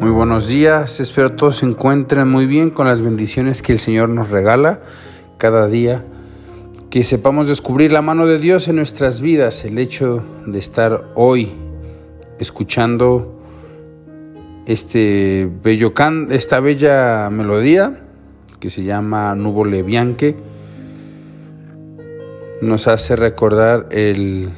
Muy buenos días, espero todos se encuentren muy bien con las bendiciones que el Señor nos regala cada día. Que sepamos descubrir la mano de Dios en nuestras vidas, el hecho de estar hoy escuchando este bello can, esta bella melodía que se llama Nubole Bianche nos hace recordar el,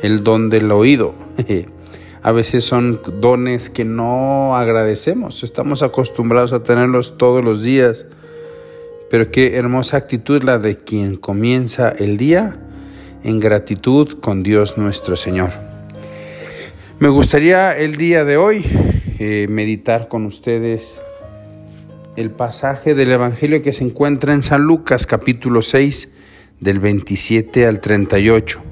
el don del oído. a veces son dones que no agradecemos, estamos acostumbrados a tenerlos todos los días, pero qué hermosa actitud la de quien comienza el día en gratitud con Dios nuestro Señor. Me gustaría el día de hoy eh, meditar con ustedes el pasaje del Evangelio que se encuentra en San Lucas capítulo 6 del 27 al 38.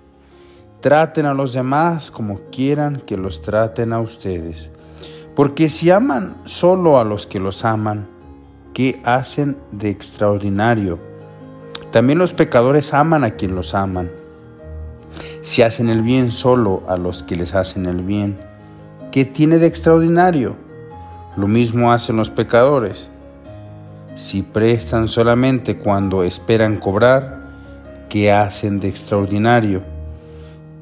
Traten a los demás como quieran que los traten a ustedes. Porque si aman solo a los que los aman, ¿qué hacen de extraordinario? También los pecadores aman a quien los aman. Si hacen el bien solo a los que les hacen el bien, ¿qué tiene de extraordinario? Lo mismo hacen los pecadores. Si prestan solamente cuando esperan cobrar, ¿qué hacen de extraordinario?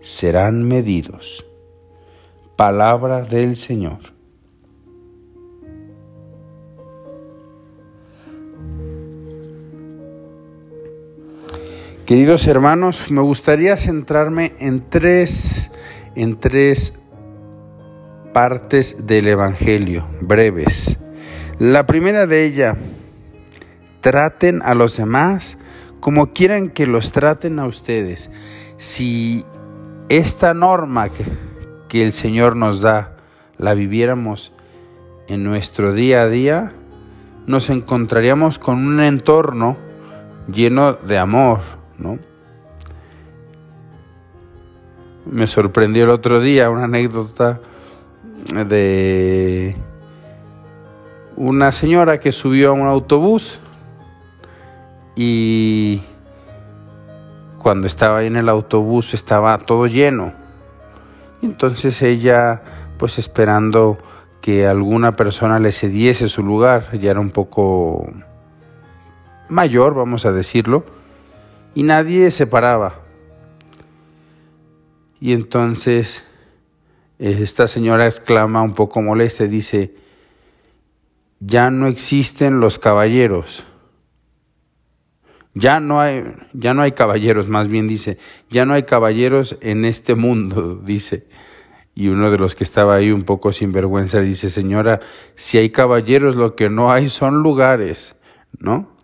serán medidos. Palabra del Señor. Queridos hermanos, me gustaría centrarme en tres, en tres partes del Evangelio, breves. La primera de ellas, traten a los demás como quieran que los traten a ustedes. Si esta norma que, el Señor nos da la viviéramos en nuestro día a día, nos encontraríamos con un entorno lleno de amor, ¿no? Me sorprendió el otro día una anécdota de una señora que subió a un autobús y cuando estaba en el autobús estaba todo lleno. Entonces ella, pues esperando que alguna persona le cediese su lugar, ya era un poco mayor, vamos a decirlo, y nadie se paraba. Y entonces esta señora exclama un poco molesta dice, ya no existen los caballeros. Ya no hay, ya no hay caballeros, más bien dice, ya no hay caballeros en este mundo, dice. Y uno de los que estaba ahí un poco sin vergüenza dice, señora, si hay caballeros, lo que no hay son lugares, ¿no?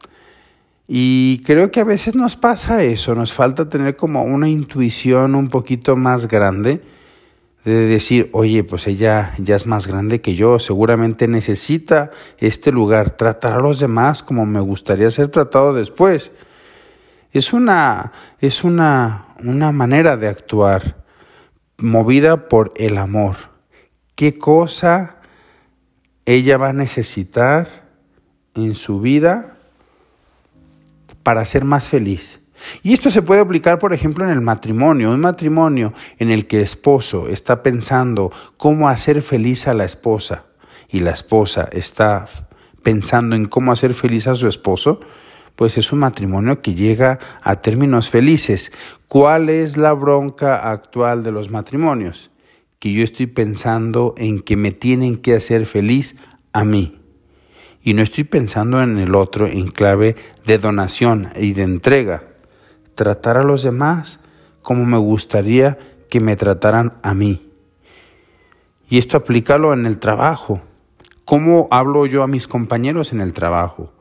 Y creo que a veces nos pasa eso, nos falta tener como una intuición un poquito más grande de decir, oye, pues ella ya es más grande que yo, seguramente necesita este lugar, tratar a los demás como me gustaría ser tratado después. Es una, es una, una manera de actuar movida por el amor. ¿Qué cosa ella va a necesitar en su vida para ser más feliz. Y esto se puede aplicar, por ejemplo, en el matrimonio. Un matrimonio en el que el esposo está pensando cómo hacer feliz a la esposa y la esposa está pensando en cómo hacer feliz a su esposo, pues es un matrimonio que llega a términos felices. ¿Cuál es la bronca actual de los matrimonios? Que yo estoy pensando en que me tienen que hacer feliz a mí. Y no estoy pensando en el otro en clave de donación y de entrega. Tratar a los demás como me gustaría que me trataran a mí. Y esto aplícalo en el trabajo. ¿Cómo hablo yo a mis compañeros en el trabajo?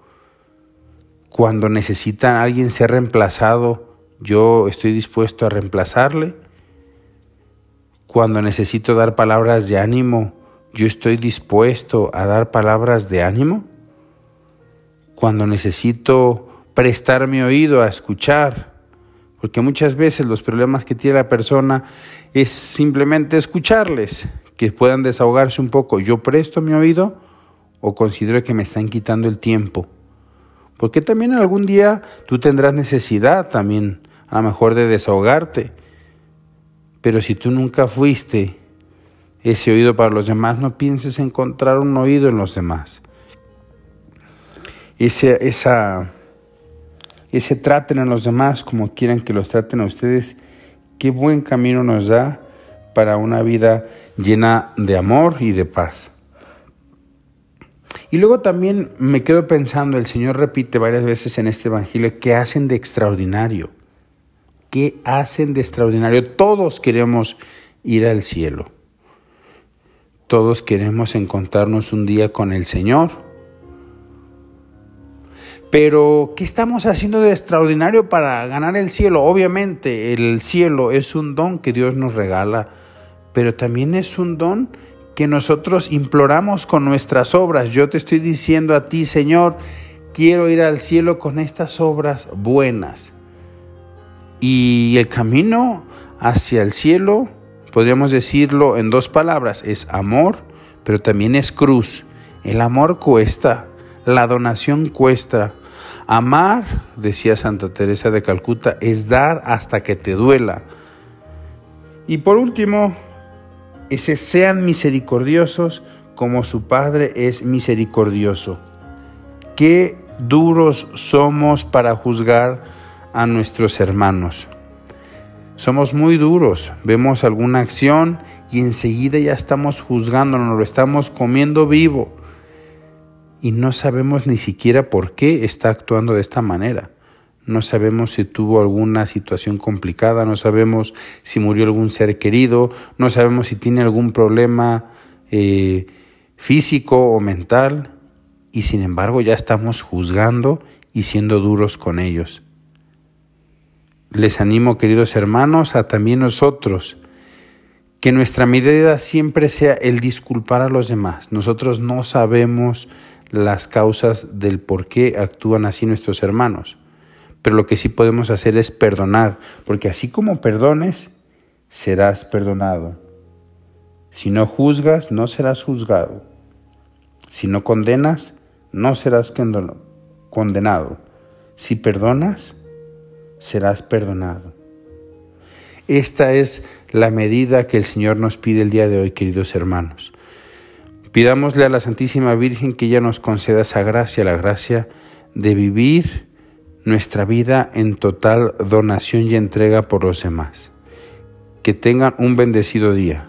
Cuando necesitan a alguien ser reemplazado, yo estoy dispuesto a reemplazarle. Cuando necesito dar palabras de ánimo, yo estoy dispuesto a dar palabras de ánimo. Cuando necesito prestar mi oído a escuchar, porque muchas veces los problemas que tiene la persona es simplemente escucharles, que puedan desahogarse un poco. Yo presto mi oído o considero que me están quitando el tiempo. Porque también algún día tú tendrás necesidad también, a lo mejor, de desahogarte. Pero si tú nunca fuiste ese oído para los demás, no pienses encontrar un oído en los demás. Ese, esa, ese traten a los demás como quieran que los traten a ustedes, qué buen camino nos da para una vida llena de amor y de paz. Y luego también me quedo pensando, el Señor repite varias veces en este Evangelio, ¿qué hacen de extraordinario? ¿Qué hacen de extraordinario? Todos queremos ir al cielo. Todos queremos encontrarnos un día con el Señor. Pero, ¿qué estamos haciendo de extraordinario para ganar el cielo? Obviamente, el cielo es un don que Dios nos regala, pero también es un don que nosotros imploramos con nuestras obras. Yo te estoy diciendo a ti, Señor, quiero ir al cielo con estas obras buenas. Y el camino hacia el cielo, podríamos decirlo en dos palabras, es amor, pero también es cruz. El amor cuesta, la donación cuesta. Amar, decía Santa Teresa de Calcuta, es dar hasta que te duela. Y por último, ese sean misericordiosos como su Padre es misericordioso. Qué duros somos para juzgar a nuestros hermanos. Somos muy duros, vemos alguna acción y enseguida ya estamos juzgando, nos lo estamos comiendo vivo y no sabemos ni siquiera por qué está actuando de esta manera. No sabemos si tuvo alguna situación complicada, no sabemos si murió algún ser querido, no sabemos si tiene algún problema eh, físico o mental y sin embargo ya estamos juzgando y siendo duros con ellos. Les animo, queridos hermanos, a también nosotros, que nuestra medida siempre sea el disculpar a los demás. Nosotros no sabemos las causas del por qué actúan así nuestros hermanos pero lo que sí podemos hacer es perdonar, porque así como perdones, serás perdonado. Si no juzgas, no serás juzgado. Si no condenas, no serás condenado. Si perdonas, serás perdonado. Esta es la medida que el Señor nos pide el día de hoy, queridos hermanos. Pidámosle a la Santísima Virgen que ella nos conceda esa gracia, la gracia de vivir nuestra vida en total donación y entrega por los demás. Que tengan un bendecido día.